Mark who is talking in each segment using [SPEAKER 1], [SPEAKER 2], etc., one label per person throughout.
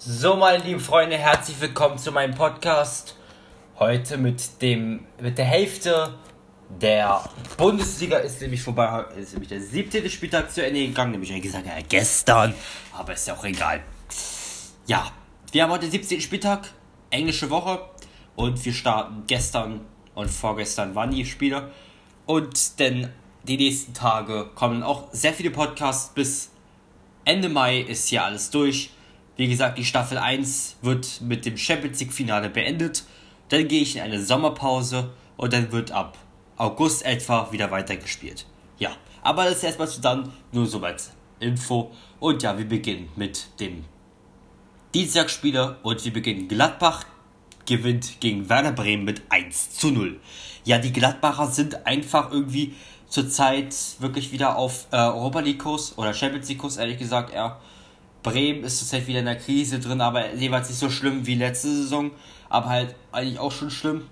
[SPEAKER 1] So, meine lieben Freunde, herzlich willkommen zu meinem Podcast. Heute mit dem mit der Hälfte der Bundesliga ist nämlich vorbei, ist nämlich der 17. Spieltag zu Ende gegangen, nämlich wie gesagt ja, gestern, aber ist ja auch egal. Ja, wir haben heute den 17. Spieltag, englische Woche und wir starten gestern und vorgestern waren die Spiele und denn die nächsten Tage kommen auch sehr viele Podcasts bis Ende Mai ist hier alles durch. Wie gesagt, die Staffel 1 wird mit dem Champions League Finale beendet. Dann gehe ich in eine Sommerpause und dann wird ab August etwa wieder weitergespielt. Ja, aber das ist erstmal zu dann nur soweit Info. Und ja, wir beginnen mit dem Dienstagsspieler und wir beginnen Gladbach gewinnt gegen Werder Bremen mit 1 zu 0. Ja, die Gladbacher sind einfach irgendwie zurzeit wirklich wieder auf äh, Europa League Kurs oder Champions League Kurs, ehrlich gesagt, eher. Bremen ist zurzeit wieder in der Krise drin, aber jeweils nicht so schlimm wie letzte Saison, aber halt eigentlich auch schon schlimm.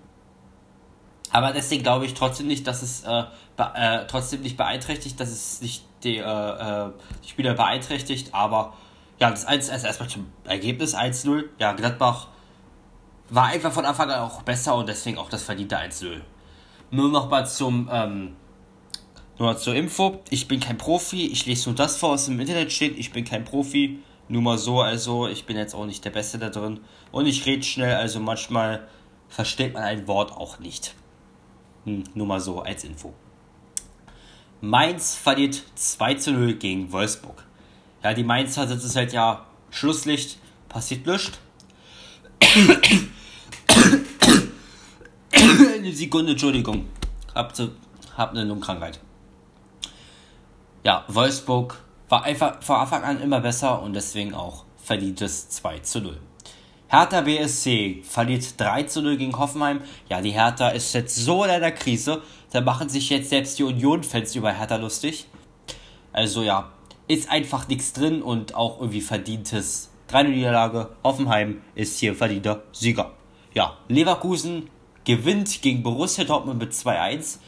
[SPEAKER 1] Aber deswegen glaube ich trotzdem nicht, dass es äh, äh, trotzdem nicht beeinträchtigt, dass es nicht die, äh, äh, die Spieler beeinträchtigt, aber ja, das 1 also erstmal zum Ergebnis 1-0. Ja, Gladbach war einfach von Anfang an auch besser und deswegen auch das verdiente 1-0. Nur noch mal zum ähm, nur zur Info, ich bin kein Profi, ich lese nur das vor, was im Internet steht, ich bin kein Profi, nur mal so, also ich bin jetzt auch nicht der Beste da drin und ich rede schnell, also manchmal versteht man ein Wort auch nicht. Hm, nur mal so als Info. Mainz verliert 2 zu 0 gegen Wolfsburg. Ja, die Mainzer sind es halt ja Schlusslicht, passiert nichts. Eine Sekunde, Entschuldigung. Habt, hab eine Lungenkrankheit ja, Wolfsburg war einfach von Anfang an immer besser und deswegen auch verdientes 2 zu 0. Hertha BSC verliert 3 zu 0 gegen Hoffenheim. Ja, die Hertha ist jetzt so in einer Krise, da machen sich jetzt selbst die Union-Fans über Hertha lustig. Also ja, ist einfach nichts drin und auch irgendwie verdientes 3-0-Niederlage. Hoffenheim ist hier verdienter Sieger. Ja, Leverkusen gewinnt gegen Borussia Dortmund mit 2-1.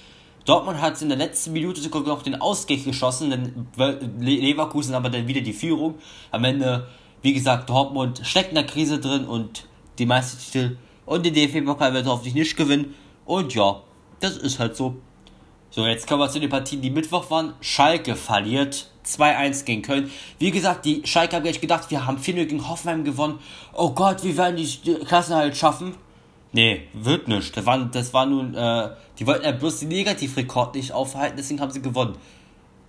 [SPEAKER 1] Dortmund hat in der letzten Minute sogar noch den Ausgleich geschossen, dann Leverkusen aber dann wieder die Führung. Am Ende, wie gesagt, Dortmund steckt in der Krise drin und die Meistertitel und den DFB-Pokal wird hoffentlich nicht gewinnen. Und ja, das ist halt so. So, jetzt kommen wir zu den Partien, die Mittwoch waren. Schalke verliert 2-1 gegen Köln. Wie gesagt, die Schalke haben gleich gedacht, wir haben 4-0 gegen Hoffenheim gewonnen. Oh Gott, wie werden die Klassen halt schaffen? Nee, wird nicht. Das war, das war nun, äh, die wollten ja bloß den Negativrekord nicht aufhalten, deswegen haben sie gewonnen.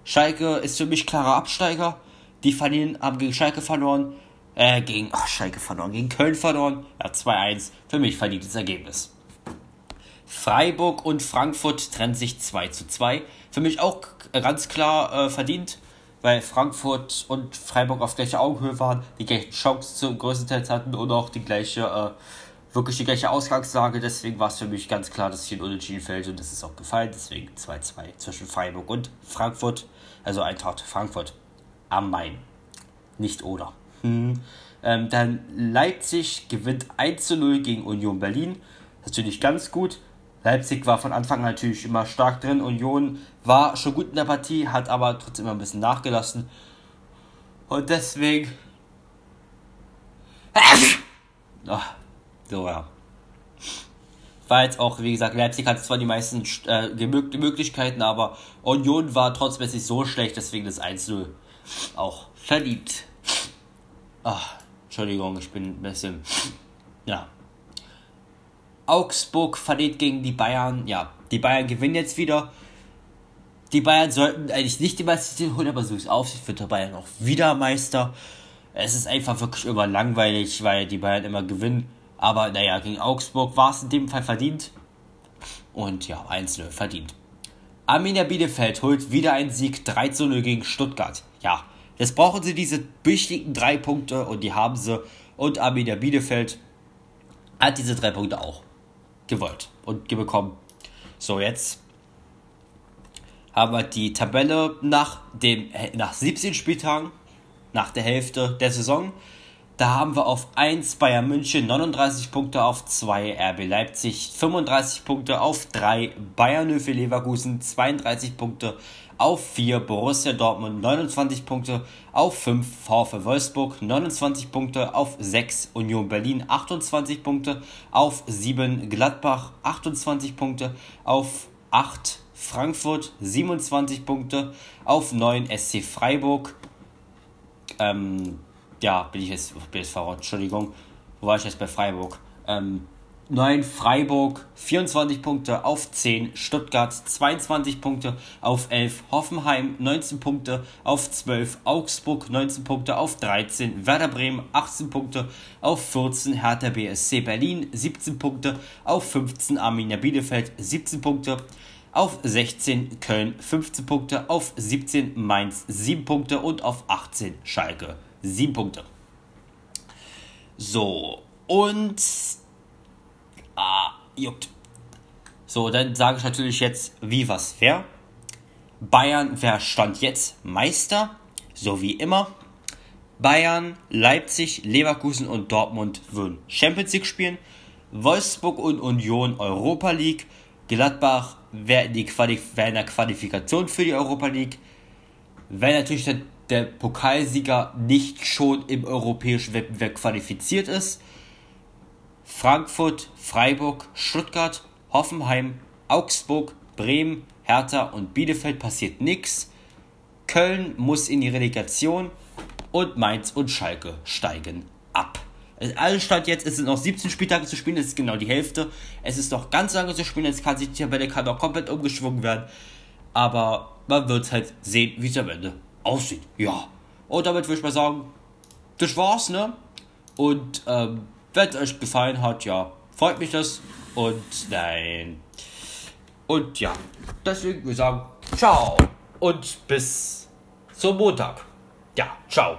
[SPEAKER 1] Schalke ist für mich klarer Absteiger. Die verlieren, haben gegen Schalke verloren. Äh, gegen, ach, Schalke verloren, gegen Köln verloren. Ja, 2-1. Für mich verdientes Ergebnis. Freiburg und Frankfurt trennen sich 2 zu 2. Für mich auch ganz klar äh, verdient, weil Frankfurt und Freiburg auf gleicher Augenhöhe waren, die gleichen Chancen zum größten Teil hatten und auch die gleiche äh, wirklich die gleiche Ausgangslage. Deswegen war es für mich ganz klar, dass hier ein Unentschieden fällt und das ist auch gefallen. Deswegen 2-2 zwischen Freiburg und Frankfurt. Also Eintracht Frankfurt am Main. Nicht oder. Hm. Ähm, dann Leipzig gewinnt 1 0 gegen Union Berlin. Natürlich ganz gut. Leipzig war von Anfang an natürlich immer stark drin. Union war schon gut in der Partie, hat aber trotzdem immer ein bisschen nachgelassen. Und deswegen. oh, So, ja. War jetzt auch, wie gesagt, Leipzig hatte zwar die meisten äh, Möglichkeiten, aber Union war trotzdem nicht so schlecht, deswegen das 1-0 auch verliebt. Ach, Entschuldigung, ich bin ein bisschen. Ja. Augsburg verliert gegen die Bayern. Ja, die Bayern gewinnen jetzt wieder. Die Bayern sollten eigentlich nicht die Meisterschaft holen, aber so ist Aufsicht wird der Bayern auch wieder Meister. Es ist einfach wirklich immer langweilig, weil die Bayern immer gewinnen. Aber naja, gegen Augsburg war es in dem Fall verdient. Und ja, 1-0 verdient. Arminia Bielefeld holt wieder einen Sieg 3-0 gegen Stuttgart. Ja, jetzt brauchen sie diese wichtigen drei Punkte und die haben sie. Und Arminia Bielefeld hat diese drei Punkte auch gewollt und bekommen. So, jetzt haben wir die Tabelle nach, dem, nach 17 Spieltagen, nach der Hälfte der Saison. Da haben wir auf 1 Bayern München 39 Punkte auf 2 RB Leipzig 35 Punkte auf 3 Bayern für Leverkusen 32 Punkte auf 4 Borussia Dortmund 29 Punkte, auf 5 VfL Wolfsburg 29 Punkte, auf 6 Union Berlin 28 Punkte, auf 7 Gladbach 28 Punkte, auf 8 Frankfurt 27 Punkte, auf 9 SC Freiburg, ähm, ja, bin ich jetzt, verrückt, Entschuldigung, wo war ich jetzt bei Freiburg? Ähm, 9 Freiburg 24 Punkte auf 10, Stuttgart 22 Punkte auf 11, Hoffenheim 19 Punkte auf 12, Augsburg 19 Punkte auf 13, Werder Bremen 18 Punkte auf 14, Hertha BSC Berlin 17 Punkte auf 15, Arminia Bielefeld 17 Punkte auf 16 Köln 15 Punkte, auf 17 Mainz 7 Punkte und auf 18 Schalke 7 Punkte. So, und Ah, juckt. So, dann sage ich natürlich jetzt, wie was wer. Bayern, wer stand jetzt Meister? So wie immer. Bayern, Leipzig, Leverkusen und Dortmund würden Champions League spielen. Wolfsburg und Union Europa League. Gladbach wäre in, die in der Qualifikation für die Europa League. Wenn natürlich der, der Pokalsieger nicht schon im europäischen Wettbewerb qualifiziert ist. Frankfurt, Freiburg, Stuttgart, Hoffenheim, Augsburg, Bremen, Hertha und Bielefeld passiert nichts. Köln muss in die Relegation und Mainz und Schalke steigen ab. Also alles Stand jetzt, es sind noch 17 Spieltage zu spielen, das ist genau die Hälfte. Es ist noch ganz lange zu spielen, jetzt kann sich die Tabelle kann noch komplett umgeschwungen werden. Aber man wird halt sehen, wie es am Ende aussieht. Ja. Und damit würde ich mal sagen, das war's, ne? Und ähm, wenn es euch gefallen hat, ja, freut mich das. Und nein. Und ja, deswegen würde ich sagen, ciao. Und bis zum Montag. Ja, ciao.